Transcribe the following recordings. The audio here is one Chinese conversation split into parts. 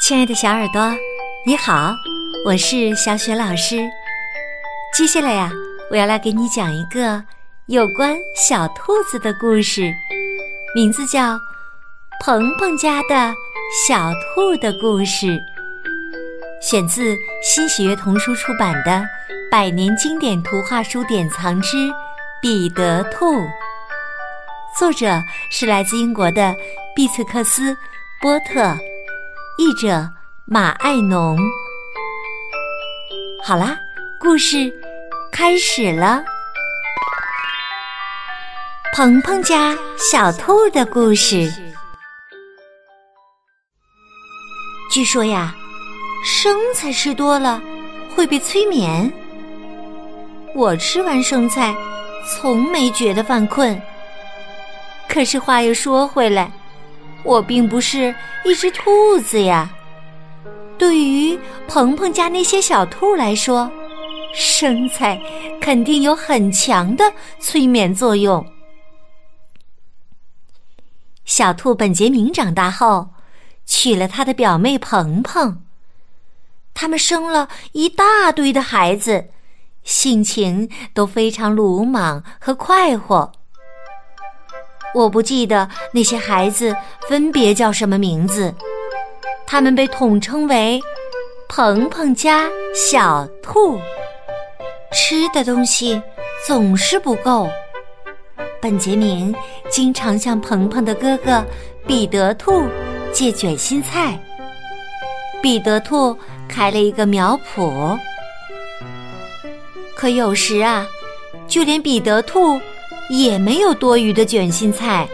亲爱的小耳朵，你好，我是小雪老师。接下来呀，我要来给你讲一个有关小兔子的故事，名字叫《鹏鹏家的小兔的故事》，选自新喜悦童书出版的《百年经典图画书典藏之彼得兔》，作者是来自英国的毕茨克斯波特。译者马爱农。好啦，故事开始了。鹏鹏家小兔的故事。据说呀，生菜吃多了会被催眠。我吃完生菜，从没觉得犯困。可是话又说回来。我并不是一只兔子呀。对于鹏鹏家那些小兔来说，生菜肯定有很强的催眠作用。小兔本杰明长大后，娶了他的表妹鹏鹏，他们生了一大堆的孩子，性情都非常鲁莽和快活。我不记得那些孩子分别叫什么名字，他们被统称为“鹏鹏家小兔”。吃的东西总是不够，本杰明经常向鹏鹏的哥哥彼得兔借卷心菜。彼得兔开了一个苗圃，可有时啊，就连彼得兔。也没有多余的卷心菜。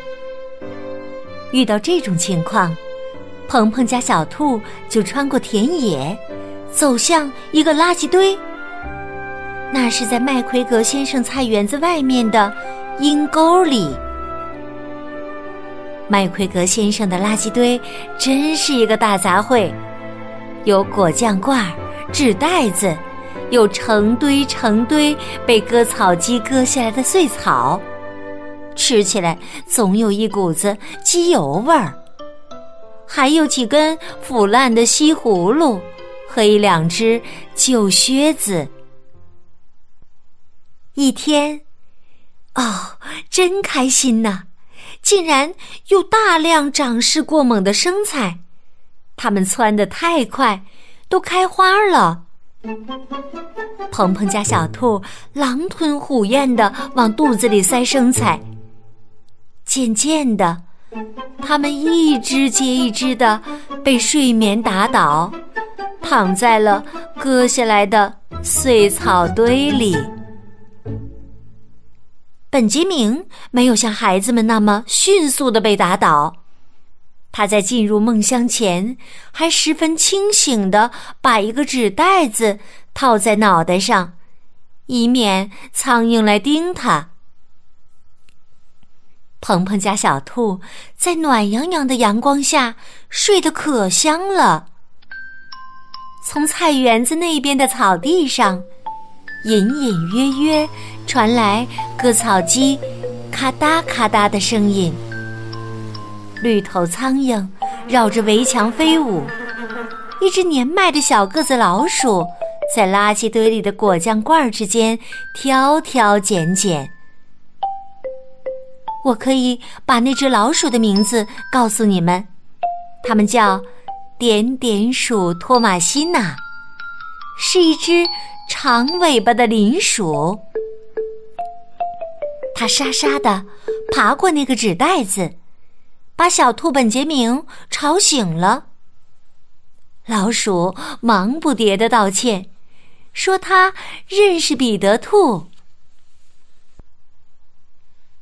遇到这种情况，鹏鹏家小兔就穿过田野，走向一个垃圾堆。那是在麦奎格先生菜园子外面的阴沟里。麦奎格先生的垃圾堆真是一个大杂烩，有果酱罐、纸袋子。有成堆成堆被割草机割下来的碎草，吃起来总有一股子机油味儿。还有几根腐烂的西葫芦和一两只旧靴子。一天，哦，真开心呐！竟然有大量长势过猛的生菜，它们窜得太快，都开花了。鹏鹏家小兔狼吞虎咽的往肚子里塞生菜，渐渐的，它们一只接一只的被睡眠打倒，躺在了割下来的碎草堆里。本杰明没有像孩子们那么迅速的被打倒。他在进入梦乡前，还十分清醒的把一个纸袋子套在脑袋上，以免苍蝇来叮他。鹏鹏家小兔在暖洋洋的阳光下睡得可香了。从菜园子那边的草地上，隐隐约约传来割草机咔嗒咔嗒的声音。绿头苍蝇绕着围墙飞舞，一只年迈的小个子老鼠在垃圾堆里的果酱罐之间挑挑拣拣。我可以把那只老鼠的名字告诉你们，它们叫点点鼠托马西娜，是一只长尾巴的林鼠。它沙沙地爬过那个纸袋子。把小兔本杰明吵醒了。老鼠忙不迭的道歉，说他认识彼得兔。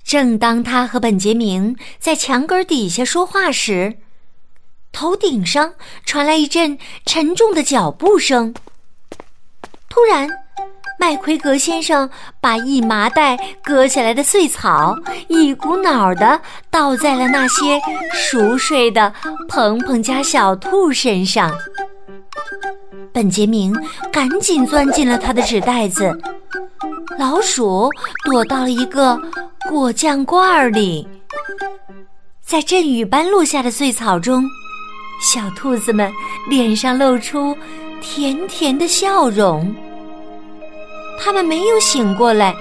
正当他和本杰明在墙根底下说话时，头顶上传来一阵沉重的脚步声。突然。麦奎格先生把一麻袋割下来的碎草一股脑儿的倒在了那些熟睡的鹏鹏家小兔身上。本杰明赶紧钻进了他的纸袋子，老鼠躲到了一个果酱罐里。在阵雨般落下的碎草中，小兔子们脸上露出甜甜的笑容。他们没有醒过来，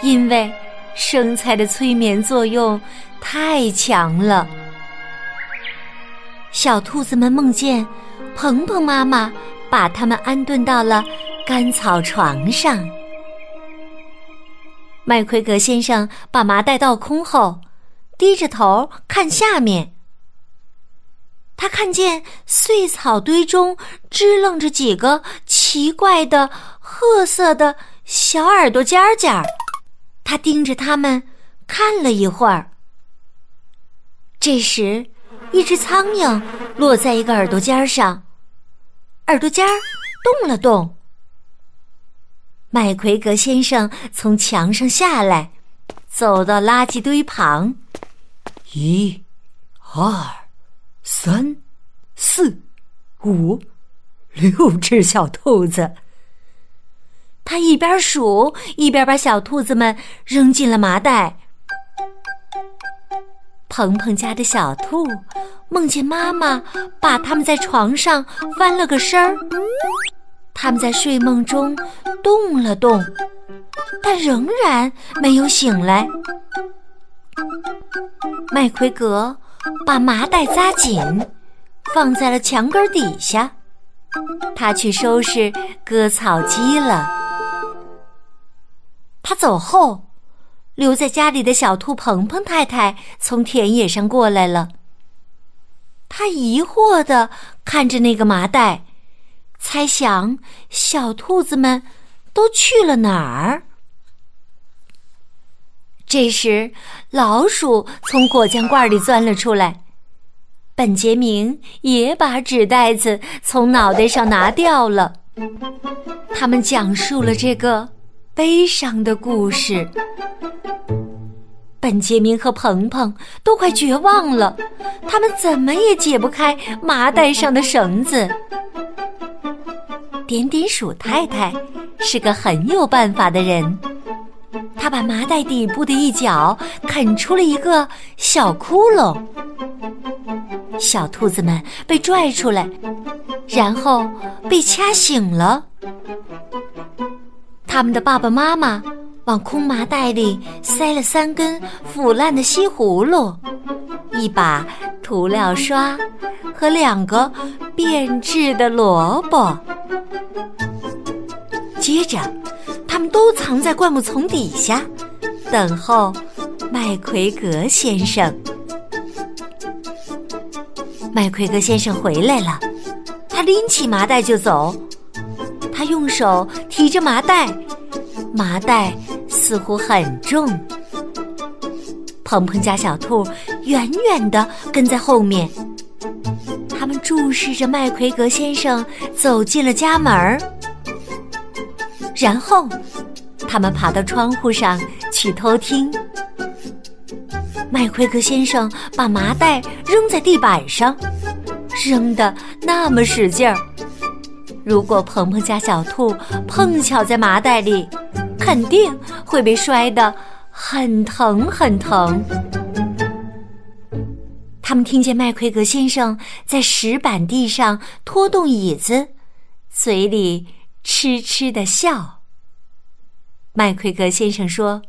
因为生菜的催眠作用太强了。小兔子们梦见鹏鹏妈妈把它们安顿到了干草床上。麦奎格先生把麻袋倒空后，低着头看下面。他看见碎草堆中支棱着几个奇怪的褐色的小耳朵尖尖儿，他盯着它们看了一会儿。这时，一只苍蝇落在一个耳朵尖上，耳朵尖儿动了动。麦奎格先生从墙上下来，走到垃圾堆旁，一、二。三、四、五、六只小兔子。他一边数，一边把小兔子们扔进了麻袋。鹏鹏家的小兔梦见妈妈把他们在床上翻了个身儿，他们在睡梦中动了动，但仍然没有醒来。麦奎格。把麻袋扎紧，放在了墙根底下。他去收拾割草机了。他走后，留在家里的小兔鹏鹏太太从田野上过来了。他疑惑的看着那个麻袋，猜想小兔子们都去了哪儿。这时，老鼠从果酱罐里钻了出来。本杰明也把纸袋子从脑袋上拿掉了。他们讲述了这个悲伤的故事。本杰明和鹏鹏都快绝望了，他们怎么也解不开麻袋上的绳子。点点鼠太太是个很有办法的人。他把麻袋底部的一角啃出了一个小窟窿，小兔子们被拽出来，然后被掐醒了。他们的爸爸妈妈往空麻袋里塞了三根腐烂的西葫芦、一把涂料刷和两个变质的萝卜，接着。他们都藏在灌木丛底下，等候麦奎格先生。麦奎格先生回来了，他拎起麻袋就走。他用手提着麻袋，麻袋似乎很重。鹏鹏家小兔远远的跟在后面，他们注视着麦奎格先生走进了家门儿。然后，他们爬到窗户上去偷听。麦奎格先生把麻袋扔在地板上，扔的那么使劲儿。如果鹏鹏家小兔碰巧在麻袋里，肯定会被摔得很疼很疼。他们听见麦奎格先生在石板地上拖动椅子，嘴里。痴痴的笑。麦奎格先生说：“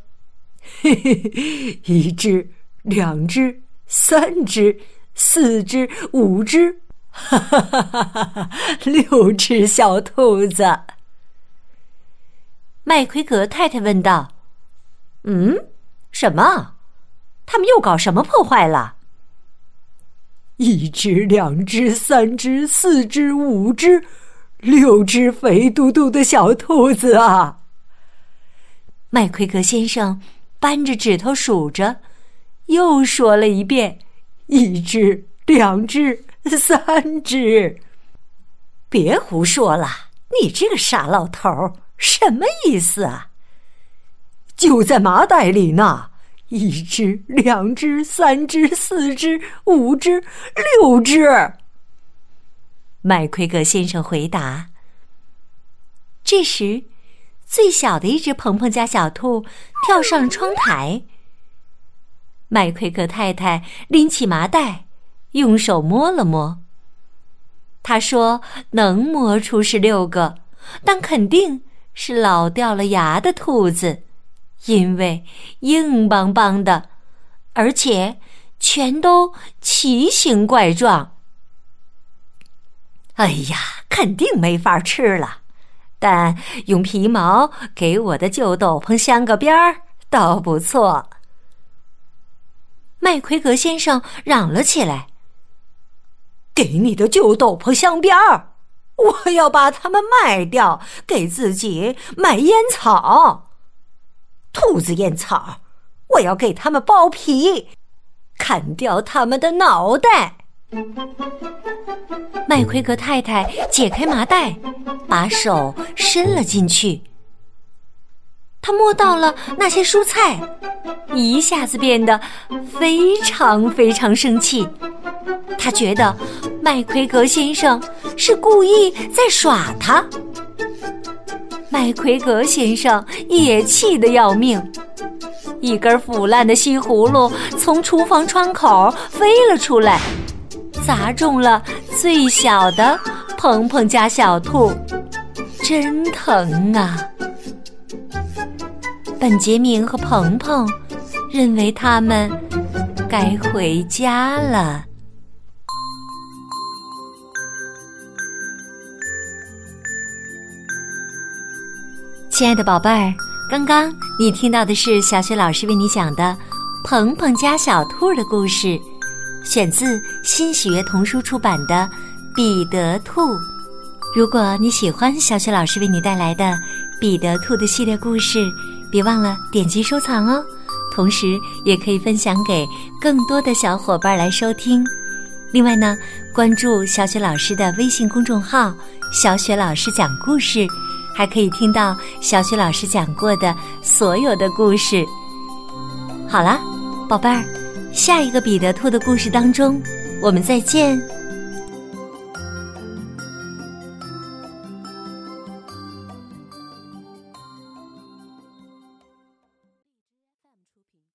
嘿嘿，一只，两只，三只，四只，五只，哈哈哈哈哈，六只小兔子。”麦奎格太太问道：“嗯，什么？他们又搞什么破坏了？”一只，两只，三只，四只，五只。六只肥嘟嘟的小兔子啊！麦奎格先生扳着指头数着，又说了一遍：“一只，两只，三只。”别胡说了，你这个傻老头儿，什么意思啊？就在麻袋里呢！一只，两只，三只，四只，五只，六只。麦奎格先生回答。这时，最小的一只鹏鹏家小兔跳上窗台。麦奎格太太拎起麻袋，用手摸了摸，他说能摸出十六个，但肯定是老掉了牙的兔子，因为硬邦邦的，而且全都奇形怪状。哎呀，肯定没法吃了。但用皮毛给我的旧斗篷镶个边儿，倒不错。麦奎格先生嚷了起来：“给你的旧斗篷镶边儿，我要把它们卖掉，给自己买烟草。兔子烟草，我要给他们剥皮，砍掉他们的脑袋。”麦奎格太太解开麻袋，把手伸了进去。他摸到了那些蔬菜，一下子变得非常非常生气。他觉得麦奎格先生是故意在耍他。麦奎格先生也气得要命，一根腐烂的西葫芦从厨房窗口飞了出来。砸中了最小的鹏鹏家小兔，真疼啊！本杰明和鹏鹏认为他们该回家了。亲爱的宝贝儿，刚刚你听到的是小雪老师为你讲的《鹏鹏家小兔》的故事。选自新喜悦童书出版的《彼得兔》。如果你喜欢小雪老师为你带来的《彼得兔》的系列故事，别忘了点击收藏哦。同时，也可以分享给更多的小伙伴来收听。另外呢，关注小雪老师的微信公众号“小雪老师讲故事”，还可以听到小雪老师讲过的所有的故事。好啦，宝贝儿。下一个彼得兔的故事当中，我们再见。